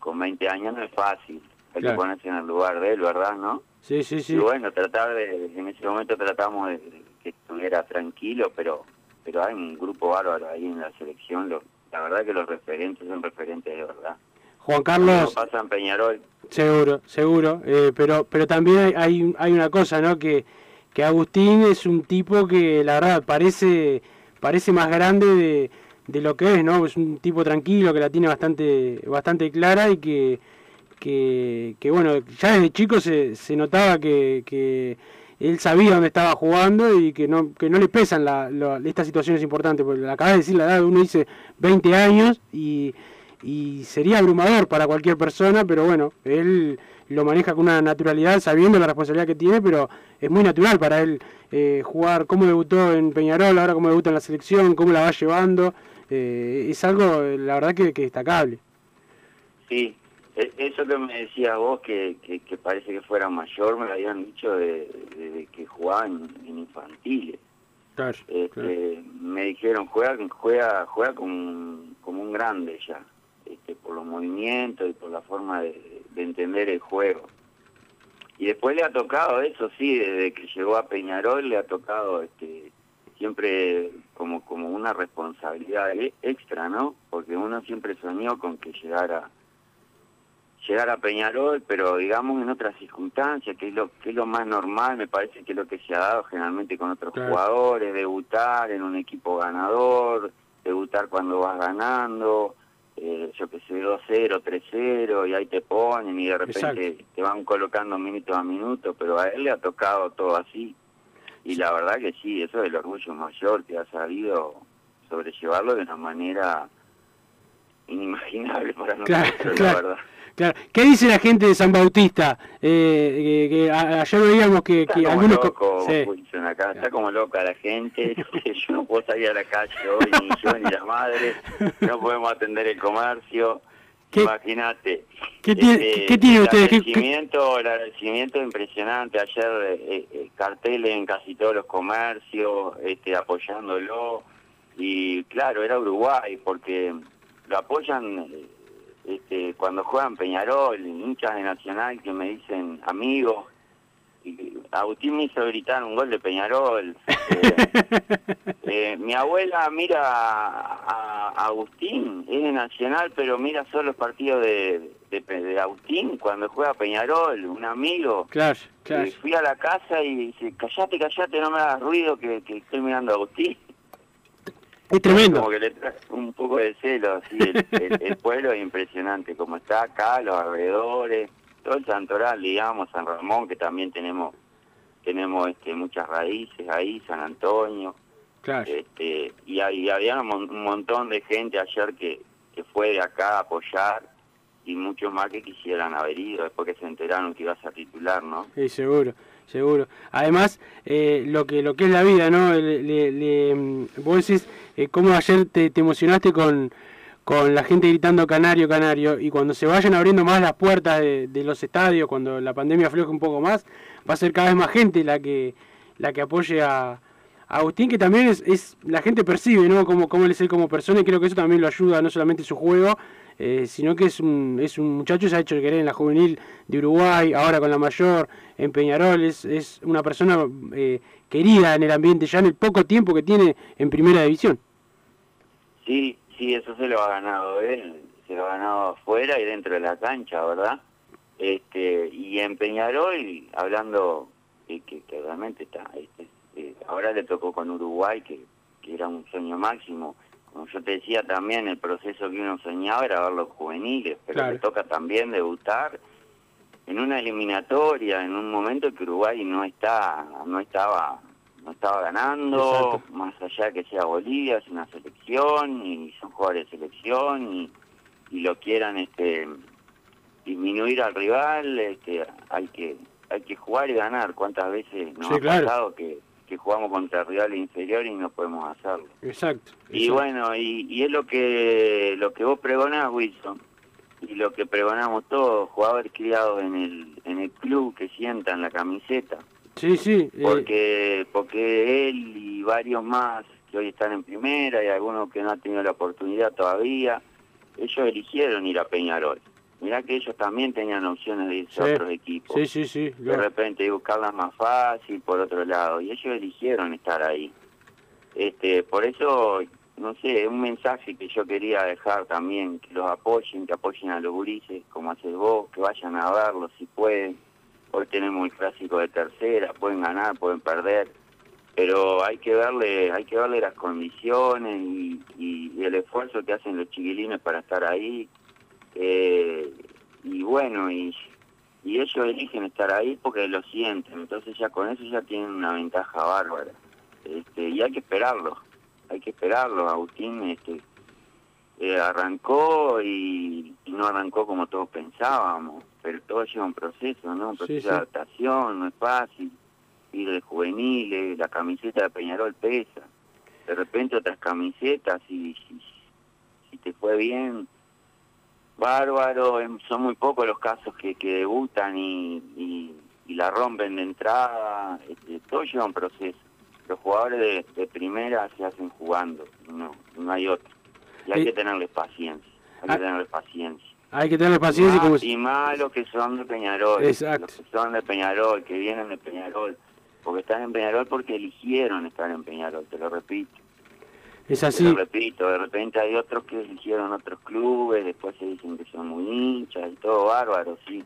con 20 años no es fácil. Hay que ponerse en el lugar de él, ¿verdad? ¿No? Sí, sí, sí. Y bueno, tratar de, en ese momento tratamos de, que estuviera tranquilo, pero pero hay un grupo bárbaro ahí en la selección. Lo, la verdad que los referentes son referentes de verdad. Juan Carlos. pasa en Peñarol. Seguro, seguro. Eh, pero pero también hay, hay una cosa, ¿no? Que, que Agustín es un tipo que la verdad parece, parece más grande de de lo que es, ¿no? Es un tipo tranquilo que la tiene bastante, bastante clara y que, que, bueno, ya desde chico se, se notaba que, que, él sabía dónde estaba jugando y que no, que no le pesan la, estas situaciones importantes, porque acabas de decir la edad, uno dice 20 años y, y sería abrumador para cualquier persona, pero bueno, él lo maneja con una naturalidad, sabiendo la responsabilidad que tiene, pero es muy natural para él eh, jugar, cómo debutó en Peñarol, ahora cómo debuta en la selección, cómo la va llevando. Eh, es algo, la verdad, que, destacable. Sí, eso que me decías vos, que, que, parece que fuera mayor, me lo habían dicho de, que jugaba en, infantiles. este, Me dijeron, juega, juega, juega como, como un grande ya, este, por los movimientos y por la forma de, de entender el juego. Y después le ha tocado eso, sí, desde que llegó a Peñarol le ha tocado este siempre como, como una responsabilidad e, extra, ¿no? Porque uno siempre soñó con que llegara llegar a Peñarol, pero digamos en otras circunstancias, que es lo que es lo más normal, me parece que es lo que se ha dado generalmente con otros jugadores, debutar en un equipo ganador, debutar cuando vas ganando, eh, yo que sé, 2-0, 3-0, y ahí te ponen y de repente te van colocando minuto a minuto, pero a él le ha tocado todo así. Y la verdad que sí, eso es el orgullo mayor que ha sabido sobrellevarlo de una manera inimaginable para nosotros, la verdad. Claro. ¿Qué dice la gente de San Bautista? Eh, que, ayer veíamos que, está que como algunos... Loco, acá. Está como loca la gente. yo no puedo salir a la calle hoy, ni yo ni la madre. No podemos atender el comercio. Imagínate. ¿Qué, ¿qué tiene usted? El agradecimiento, el agradecimiento impresionante. Ayer eh, eh, carteles en casi todos los comercios, este, apoyándolo. Y claro, era Uruguay, porque lo apoyan este, cuando juegan Peñarol, hinchas de Nacional que me dicen amigos. Y Agustín me hizo gritar un gol de Peñarol. Eh, eh, mi abuela mira a, Agustín, es de Nacional, pero mira solo los partidos de, de, Agustín cuando juega Peñarol, un amigo. Claro, claro. Eh, fui a la casa y dice, callate, callate, no me hagas ruido que, que estoy mirando a Agustín. Es tremendo. Como que le trae un poco de celo, sí, el, pueblo es impresionante, como está acá, los alrededores, todo el Santoral, digamos, San Ramón, que también tenemos tenemos este muchas raíces ahí, San Antonio. Claro. Este, y, había un, montón de gente ayer que, que fue de acá a apoyar y muchos más que quisieran haber ido después que se enteraron que ibas a titular, ¿no? Sí, seguro seguro. Además, eh, lo que lo que es la vida, ¿no? Le, mm, vos decís, eh, cómo ayer te, emocionaste con, con la gente gritando Canario, Canario, y cuando se vayan abriendo más las puertas de, los estadios, cuando la pandemia afloje un poco más, va a ser cada vez más gente la que la que apoye a, Agustín, que también es, es, la gente percibe, ¿no? Cómo, cómo él es él como persona, y creo que eso también lo ayuda, no solamente su juego, eh, sino que es un, es un muchacho se ha hecho querer en la juvenil de Uruguay, ahora con la mayor, en Peñarol, es, es una persona eh, querida en el ambiente, ya en el poco tiempo que tiene en primera división. Sí, sí, eso se lo ha ganado él, se lo ha ganado afuera y dentro de la cancha, ¿verdad? Este, y en Peñarol, hablando que, que, realmente está, este, eh, ahora le tocó con Uruguay, que, que era un sueño máximo, como yo te decía también, el proceso que uno soñaba era ver los juveniles, pero le toca también debutar en una eliminatoria, en un momento que Uruguay no está, no estaba, no estaba ganando, más allá que sea Bolivia, es una selección y son jugadores de selección y, lo quieran este disminuir al rival, este, hay que hay que jugar y ganar. ¿Cuántas veces nos ha pasado que que jugamos contra rivales inferiores y no podemos hacerlo. Exacto. Y bueno, y, es lo que lo que vos pregonás, Wilson, y lo que pregonamos todos, jugadores criados en el, en el club que sientan la camiseta. Sí, sí. Eh. Porque, porque él y varios más que hoy están en primera y algunos que no han tenido la oportunidad todavía, ellos eligieron ir a Peñarol. Mirá que ellos también tenían opciones de irse a otros equipos. Sí, sí, sí. De repente buscarlas más fácil por otro lado. Y ellos eligieron estar ahí. Este, por eso, no sé, un mensaje que yo quería dejar también, que los apoyen, que apoyen a los gurises, como haces vos, que vayan a verlos si pueden. Hoy tenemos el clásico de tercera, pueden ganar, pueden perder, pero hay que verle, hay que verle las condiciones y, y el esfuerzo que hacen los chiquilines para estar ahí eh, y bueno, y, y ellos eligen estar ahí porque lo sienten, entonces ya con eso ya tienen una ventaja bárbara. Este, y hay que esperarlo, hay que esperarlo. Agustín este, eh, arrancó y, no arrancó como todos pensábamos, pero todo lleva un proceso, ¿no? Un proceso de adaptación, no es fácil. Ir de juveniles, la camiseta de Peñarol pesa. De repente otras camisetas y si te fue bien bárbaro, em, son muy pocos los casos que, que debutan y, y, la rompen de entrada, este, todo lleva un proceso. Los jugadores de, primera se hacen jugando, no, no hay otro. Y hay que tenerles paciencia, hay que ah. tenerles paciencia. Hay que tenerles paciencia. y, como... y más los que son de Peñarol, Exacto. los que son de Peñarol, que vienen de Peñarol, porque están en Peñarol porque eligieron estar en Peñarol, te lo repito. Es así. Pero repito, de repente hay otros que eligieron otros clubes, después se dicen que son muy hinchas y todo bárbaro, sí.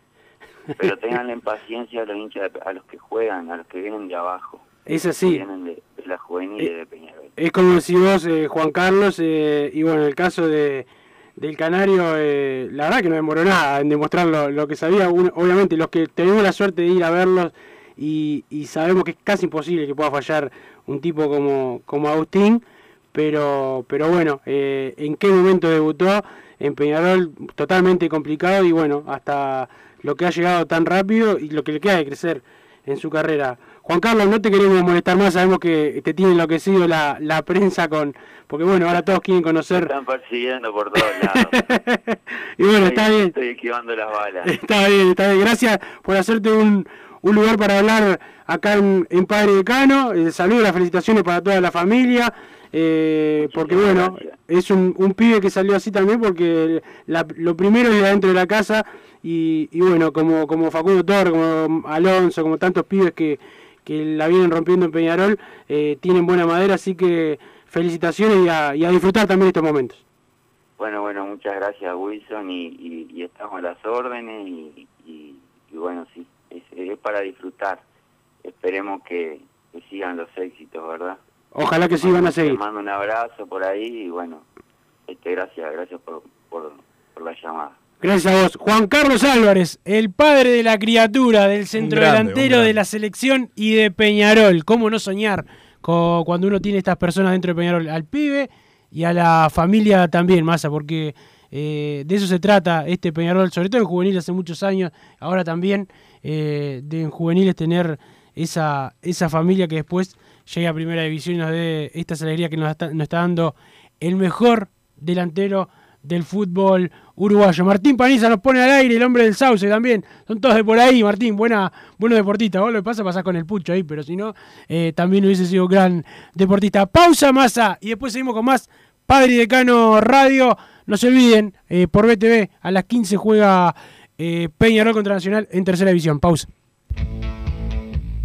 Pero tengan paciencia a los hinchas, a los que juegan, a los que vienen de abajo. Es así. Que vienen de, de la juvenil de Peñarol. Es como decís vos, eh, Juan Carlos, eh, y bueno, en el caso de del Canario, eh, la verdad que no demoró nada en demostrar lo, lo que sabía. Un- obviamente, los que tenemos la suerte de ir a verlos y, y sabemos que es casi imposible que pueda fallar un tipo como, como Agustín, pero, pero bueno, eh, en qué momento debutó en Peñarol, totalmente complicado y bueno, hasta lo que ha llegado tan rápido y lo que le queda de crecer en su carrera. Juan Carlos, no te queremos molestar más, sabemos que te tiene enloquecido la, la prensa con... Porque bueno, ahora todos quieren Me conocer... están persiguiendo por todos lados. Y bueno, Estoy- está bien. Estoy esquivando las balas. Está bien, está bien. Gracias por hacerte un, un lugar para hablar acá en, en Padre Decano. El saludo, las felicitaciones para toda la familia. Eh, porque bueno, es un, un pibe que salió así también porque la- lo primero es de adentro de la casa y, y bueno, como, como Facundo Torre, como Alonso, como tantos pibes que, que la vienen rompiendo en Peñarol, eh, tienen buena madera, así que felicitaciones y a, y a disfrutar también estos momentos. Bueno, bueno, muchas gracias Wilson y, y, y estamos a las órdenes y, bueno, sí, es, es para disfrutar. Esperemos que, que sigan los éxitos, ¿verdad? Ojalá que sí van a seguir. Te mando un abrazo por ahí y bueno, este, gracias, gracias por, por, por la llamada. Gracias a vos. Juan Carlos Álvarez, el padre de la criatura, del centro grande, delantero de la selección y de Peñarol. ¿Cómo no soñar cuando uno tiene estas personas dentro de Peñarol? Al pibe y a la familia también, Massa, porque eh, de eso se trata este Peñarol, sobre todo en juveniles hace muchos años, ahora también eh, de en juveniles tener esa, esa familia que después llegue a primera división y nos dé esta alegría que nos está, dando el mejor delantero del fútbol uruguayo. Martín Paniza nos pone al aire, el hombre del sauce también. Son todos de por ahí, Martín, buena, buenos deportistas. Vos lo que pasa, pasás con el pucho ahí, pero si no, eh, también hubiese sido gran deportista. Pausa, masa, y después seguimos con más Padre y Decano Radio. No se olviden, eh, por BTV, a las 15 juega eh, Peñarol contra Nacional en tercera división. Pausa.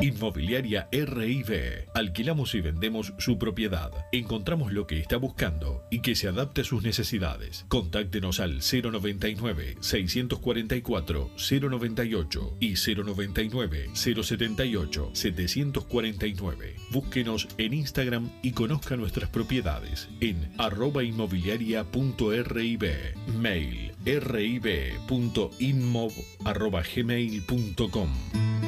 Inmobiliaria RIB. Alquilamos y vendemos su propiedad. Encontramos lo que está buscando y que se adapte a sus necesidades. Contáctenos al 099 644 098 y 099 078 749. Búsquenos en Instagram y conozca nuestras propiedades en arroba inmobiliaria.rib. Mail rib.inmov.gmail.com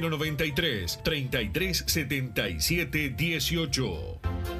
093 33 77 18.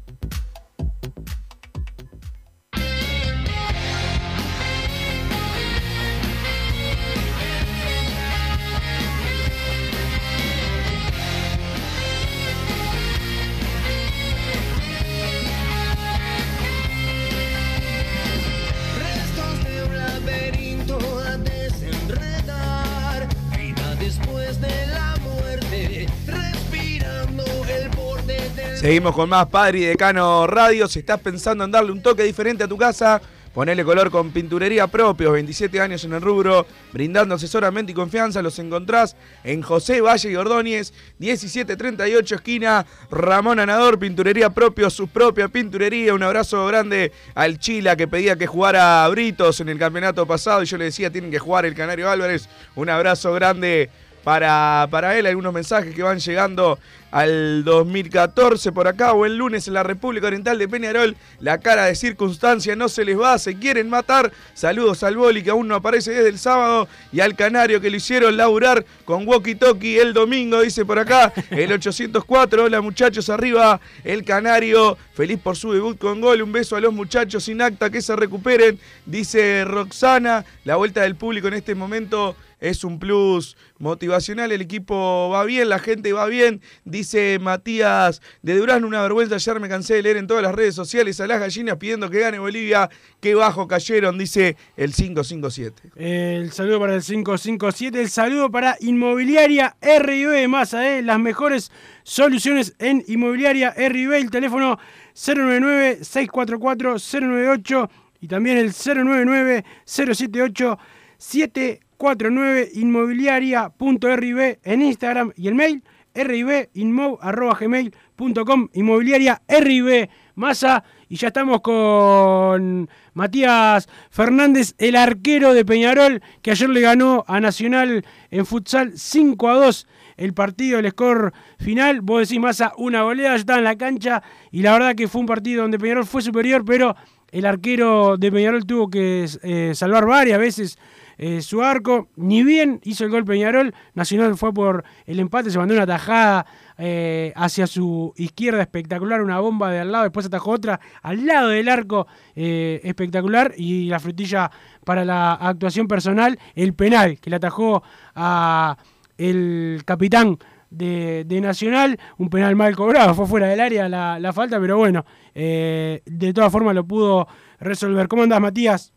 Seguimos con más Padre y Decano Radio. Si estás pensando en darle un toque diferente a tu casa, ponele color con pinturería propios, 27 años en el rubro, brindando asesoramiento y confianza. Los encontrás en José Valle y Ordóñez, 1738, esquina Ramón Anador, pinturería propios, su propia pinturería. Un abrazo grande al Chila que pedía que jugara a Britos en el campeonato pasado y yo le decía, tienen que jugar el Canario Álvarez. Un abrazo grande para, para él, algunos mensajes que van llegando al 2014 por acá o el lunes en la República Oriental de Peñarol. La cara de circunstancia no se les va, se quieren matar. Saludos al Boli que aún no aparece desde el sábado y al Canario que lo hicieron laburar con Walkie Talkie el domingo, dice por acá el 804. Hola muchachos, arriba el Canario. Feliz por su debut con gol. Un beso a los muchachos sin acta que se recuperen, dice Roxana. La vuelta del público en este momento es un plus motivacional, el equipo va bien, la gente va bien, dice Matías de Durán, una vergüenza, ayer me cansé de leer en todas las redes sociales a las gallinas pidiendo que gane Bolivia, qué bajo cayeron, dice el 557. El saludo para el 557, el saludo para Inmobiliaria RIB más ¿eh? las mejores soluciones en Inmobiliaria RIB, el teléfono 099-644-098 y también el 099 078 7 49inmobiliaria.rib en Instagram y el mail ribinmov.gmail.com Inmobiliaria RIB Massa y ya estamos con Matías Fernández, el arquero de Peñarol, que ayer le ganó a Nacional en futsal 5 a 2 el partido, el score final. Vos decís, Massa, una goleada, yo estaba en la cancha y la verdad que fue un partido donde Peñarol fue superior, pero el arquero de Peñarol tuvo que eh, salvar varias veces eh, su arco. Ni bien hizo el gol Peñarol, Nacional fue por el empate, se mandó una tajada eh, hacia su izquierda espectacular, una bomba de al lado, después atajó otra al lado del arco espectacular y la frutilla para la actuación personal, el penal que le atajó a el capitán de, Nacional, un penal mal cobrado, fue fuera del área la, falta, pero bueno, de todas formas lo pudo resolver. ¿Cómo andás, Matías?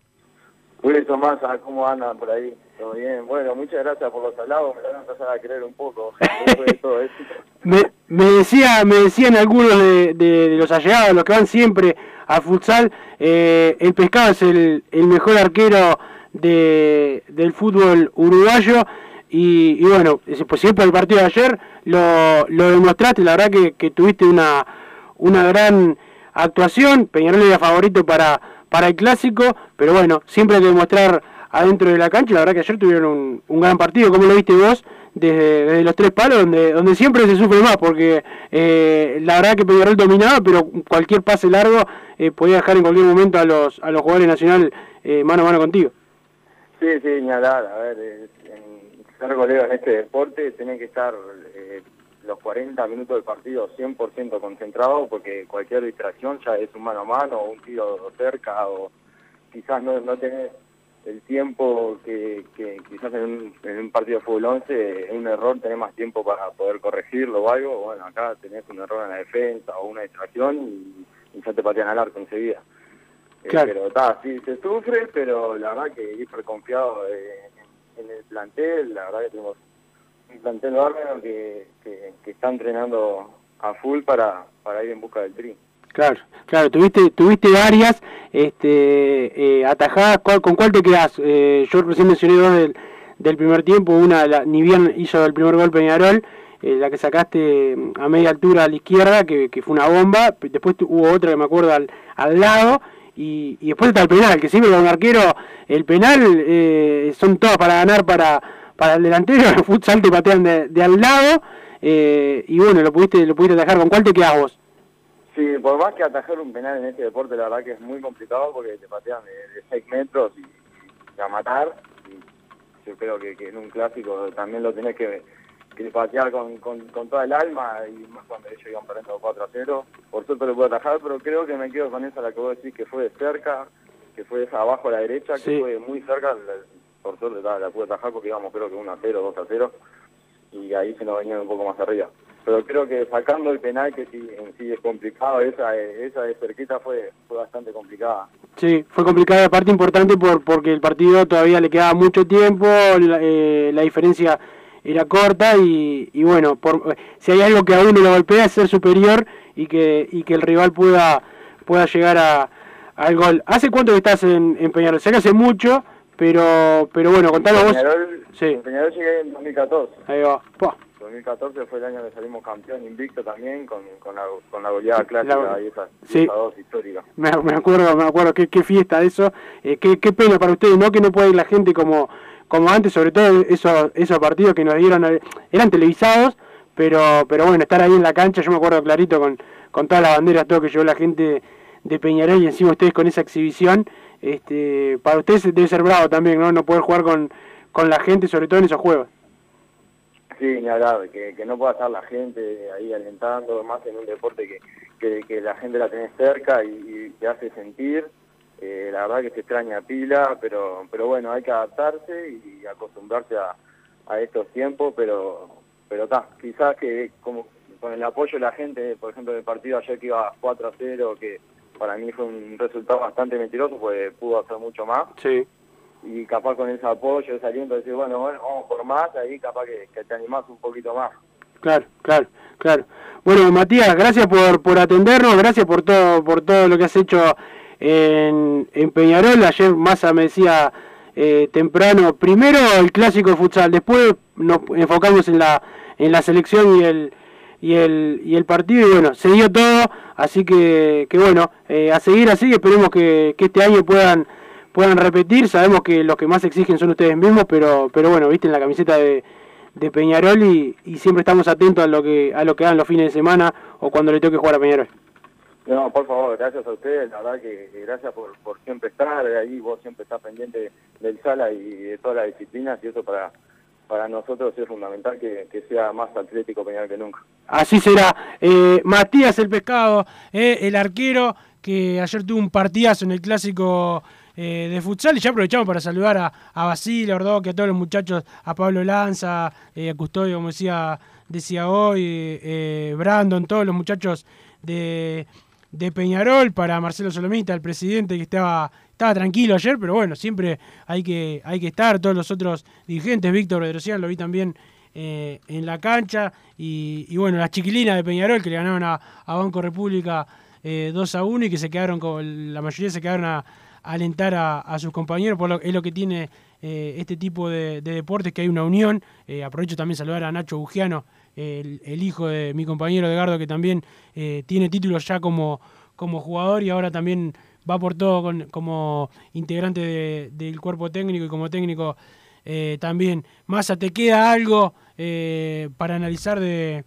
Wilson Massa, ¿cómo andan por ahí? ¿Todo bien? Bueno, muchas gracias por los halagos, me van a empezar a creer un poco. me, me, decía, me decían algunos de, los allegados, los que van siempre a futsal, eh, el Pescado es el, el mejor arquero de, del fútbol uruguayo y, y bueno, pues siempre el partido de ayer lo, lo demostraste, la verdad que, que tuviste una, una gran actuación, Peñarol era favorito para para el clásico, pero bueno, siempre hay que demostrar adentro de la cancha. La verdad que ayer tuvieron un, gran partido, como lo viste vos, desde, los tres palos, donde, donde siempre se sufre más, porque eh, la verdad que Peñarol dominaba, pero cualquier pase largo eh, podía dejar en cualquier momento a los, a los jugadores nacional eh, mano a mano contigo. Sí, sí, señalar, a ver, en ser golero en este deporte tienen que estar los 40 minutos del partido 100% concentrado porque cualquier distracción ya es un mano a mano o un tiro cerca o quizás no, no tenés el tiempo que, quizás en un, partido de fútbol 11 en un error tenés más tiempo para poder corregirlo o algo, bueno, acá tenés un error en la defensa o una distracción y, ya te patean al arco enseguida. Eh, pero está, sí se sufre, pero la verdad que hiper confiado eh, en el plantel, la verdad que tenemos un plantel bárbaro que, que, está entrenando a full para, para ir en busca del tri. Claro, claro, tuviste, tuviste varias este, eh, atajadas, ¿con cuál te quedas? Eh, yo recién mencioné dos del, del primer tiempo, una ni bien hizo el primer gol Peñarol, eh, la que sacaste a media altura a la izquierda, que, que fue una bomba, después hubo otra que me acuerdo al, al lado, y, y después está el penal, que siempre con un arquero, el penal eh, son todas para ganar para para el delantero, el futsal te patean de, al lado, eh, y bueno, lo pudiste, lo pudiste atajar. ¿Con cuál te quedas vos? Sí, por más que atajar un penal en este deporte, la verdad que es muy complicado porque te patean de, 6 metros y, a matar. Y yo creo que, en un clásico también lo tenés que, patear con, con, toda el alma y más cuando ellos iban perdiendo 4 a 0. Por suerte lo puedo atajar, pero creo que me quedo con esa la que vos decís que fue de cerca, que fue esa abajo a la derecha, que fue muy cerca, por suerte la, la pude atajar porque íbamos creo que 1 a 0, 2 a 0 y ahí se nos venía un poco más arriba. Pero creo que sacando el penal que sí, en sí es complicado, esa, esa de cerquita fue, fue bastante complicada. Sí, fue complicada, parte importante por, porque el partido todavía le quedaba mucho tiempo, la, eh, diferencia era corta y, y bueno, por, si hay algo que a uno lo golpea es ser superior y que, y que el rival pueda, pueda llegar a, al gol. ¿Hace cuánto que estás en, en Peñarol? Sé que hace mucho, pero, pero bueno, contame vos. Sí. Peñarol llegué en 2014. Ahí va. 2014 fue el año que salimos campeón invicto también con, con, la, con la goleada clásica y esa, sí. dos histórica. Me, me, acuerdo, me acuerdo, qué, qué fiesta eso. Eh, qué, qué pena para ustedes, ¿no? Que no puede ir la gente como, como antes, sobre todo esos, esos partidos que nos dieron, eh, eran televisados, pero, pero bueno, estar ahí en la cancha, yo me acuerdo clarito con, con todas las banderas, todo que llevó la gente de Peñarol y encima ustedes con esa exhibición, este, para ustedes debe ser bravo también, ¿no? No poder jugar con, con la gente, sobre todo en esos juegos. Sí, ni hablar, que, no pueda estar la gente ahí alentando, más en un deporte que, que, la gente la tenés cerca y te hace sentir. Eh, la verdad que se extraña pila, pero pero bueno, hay que adaptarse y acostumbrarse a, a estos tiempos, pero pero está, quizás que como con el apoyo de la gente, por ejemplo, en el partido ayer que iba 4 a 0, que para mí fue un resultado bastante mentiroso, pues pudo hacer mucho más. Sí. Y capaz con ese apoyo, ese aliento, decir, bueno, bueno, vamos por más, ahí capaz que, que te animás un poquito más. Claro, claro, claro. Bueno, Matías, gracias por, por atendernos, gracias por todo, por todo lo que has hecho en, en Peñarol. Ayer Massa me decía eh, temprano, primero el clásico futsal, después nos enfocamos en la, en la selección y el, y el, y el partido y bueno, se dio todo, así que, que bueno, eh, a seguir así, esperemos que, que este año puedan puedan repetir, sabemos que los que más exigen son ustedes mismos, pero, pero bueno, viste en la camiseta de, de Peñarol y, y siempre estamos atentos a lo que a lo que hagan los fines de semana o cuando le toque jugar a Peñarol. No, por favor, gracias a ustedes, la verdad que, gracias por, siempre estar ahí, vos siempre estás pendiente del sala y de todas las disciplinas y eso para, para nosotros es fundamental que, sea más atlético Peñarol que nunca. Así será. Eh, Matías el Pescado, eh, el arquero que ayer tuvo un partidazo en el clásico eh, de futsal y ya aprovechamos para saludar a, a Basilio, a que a todos los muchachos, a Pablo Lanza, a Custodio, como decía, decía hoy, Brandon, todos los muchachos de, de Peñarol, para Marcelo Solomita, el presidente que estaba, estaba tranquilo ayer, pero bueno, siempre hay que, hay que estar, todos los otros dirigentes, Víctor Redrosian lo vi también eh, en la cancha, y, y, bueno, las chiquilinas de Peñarol que le ganaron a, Banco República eh, 2 a 1 y que se quedaron, con, la mayoría se quedaron a alentar a, a sus compañeros, por lo, es lo que tiene eh, este tipo de, de, deportes, que hay una unión. Eh, aprovecho también saludar a Nacho Bugiano, el, hijo de mi compañero Edgardo, que también eh, tiene títulos ya como, como jugador y ahora también va por todo como integrante de, del cuerpo técnico y como técnico eh, también. Massa, ¿te queda algo eh, para analizar de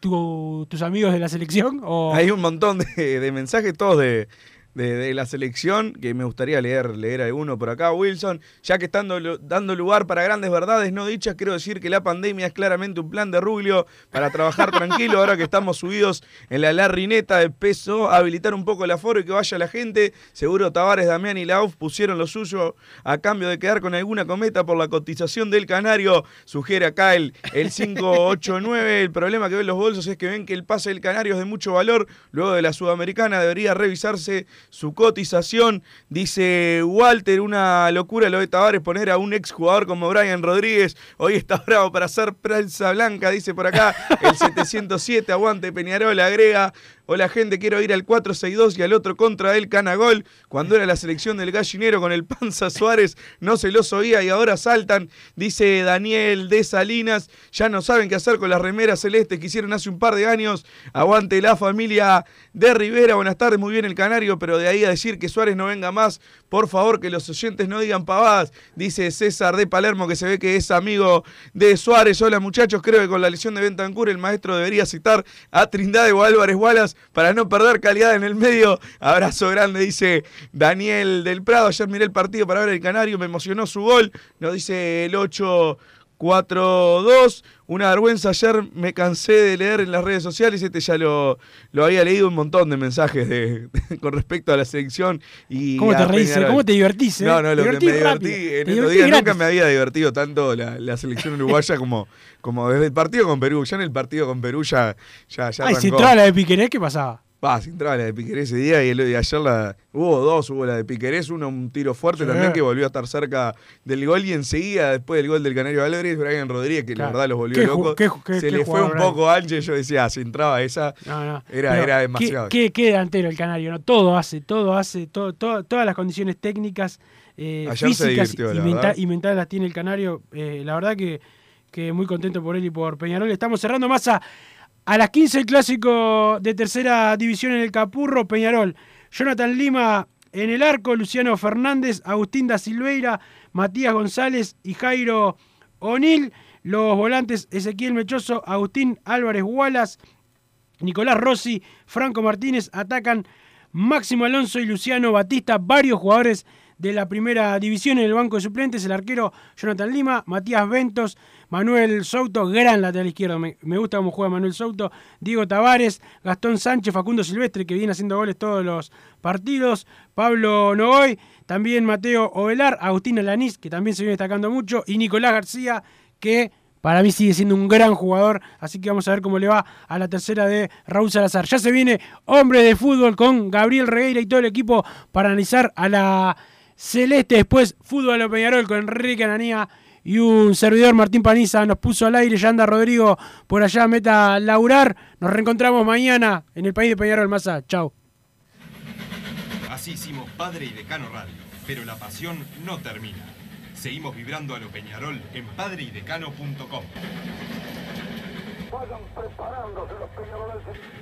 tu, tus amigos de la selección? Hay un montón de, de mensajes, todos de de, de, la selección, que me gustaría leer, leer alguno por acá, Wilson. Ya que estando dando lugar para grandes verdades no dichas, quiero decir que la pandemia es claramente un plan de Rubio para trabajar tranquilo, ahora que estamos subidos en la larrineta de peso, habilitar un poco el aforo y que vaya la gente. Seguro Tavares, Damián y Lauf pusieron lo suyo a cambio de quedar con alguna cometa por la cotización del canario. Sugiere acá el, el 589. El problema que ven los bolsos es que ven que el pase del canario es de mucho valor. Luego de la sudamericana debería revisarse su cotización. Dice Walter, una locura lo de Tavares poner a un exjugador como Brian Rodríguez. Hoy está bravo para hacer prensa blanca, dice por acá. El 707, aguante Peñarol, agrega. Hola gente, quiero ir al 462 y al otro contra el Canagol. Cuando era la selección del gallinero con el Panza Suárez, no se los oía y ahora saltan. Dice Daniel de Salinas, ya no saben qué hacer con las remeras celestes que hicieron hace un par de años. Aguante la familia de Rivera. Buenas tardes, muy bien el Canario, pero de ahí a decir que Suárez no venga más, por favor que los oyentes no digan pavadas. Dice César de Palermo que se ve que es amigo de Suárez. Hola muchachos, creo que con la lesión de Bentancur el maestro debería citar a Trindade o Álvarez Wallace para no perder calidad en el medio. Abrazo grande, dice Daniel del Prado. Ayer miré el partido para ver el Canario, me emocionó su gol. Nos dice el 8. 4-2. Una vergüenza, ayer me cansé de leer en las redes sociales, este ya lo, lo había leído un montón de mensajes de, de con respecto a la selección. Y ¿Cómo te reís? ¿Cómo te divertís? Eh? No, no, lo que me divertí en estos días nunca me había divertido tanto la, la selección uruguaya como, como desde el partido con Perú. Ya en el partido con Perú ya, ya, ya Ay, si entraba la de Piquerés, ¿qué pasaba? Va, si entraba la de Piquerés ese día y, el, y, ayer la, hubo dos, hubo la de Piquerés, uno un tiro fuerte sí. también que volvió a estar cerca del gol y enseguida después del gol del Canario Álvarez, Brian Rodríguez, que claro. la verdad los volvió locos. Se le fue un poco Ángel, yo decía, si entraba esa, no, no. Era, era demasiado. Qué, qué, delantero el Canario, ¿no? Todo hace, todo hace, todo, todo todas las condiciones técnicas, eh, físicas y, menta y, mentales las tiene el Canario. Eh, la verdad que, que muy contento por él y por Peñarol. Estamos cerrando más a las 15 el clásico de tercera división en el Capurro, Peñarol. Jonathan Lima En el arco, Luciano Fernández, Agustín da Silveira, Matías González y Jairo O'Neill. Los volantes Ezequiel Mechoso, Agustín Álvarez Wallace, Nicolás Rossi, Franco Martínez atacan Máximo Alonso y Luciano Batista, varios jugadores de la primera división en el banco de suplentes, el arquero Jonathan Lima, Matías Ventos, Manuel Souto, gran lateral izquierdo, me, gusta cómo juega Manuel Souto, Diego Tavares, Gastón Sánchez, Facundo Silvestre, que viene haciendo goles todos los partidos, Pablo Nogoy, también Mateo Ovelar, Agustín Alanís, que también se viene destacando mucho, y Nicolás García, que para mí sigue siendo un gran jugador, así que vamos a ver cómo le va a la tercera de Raúl Salazar. Ya se viene hombre de fútbol con Gabriel Regueira y todo el equipo para analizar a la Celeste. Después fútbol a Peñarol con Enrique Ananía y un servidor Martín Paniza nos puso al aire. Ya anda Rodrigo por allá, meta a laurar. Nos reencontramos mañana en el país de Peñarol Masa. Chau. Así hicimos Padre y Decano Radio, pero la pasión no termina. Seguimos vibrando a lo Peñarol en padreidecano.com. Vayan preparándose los peñaroles.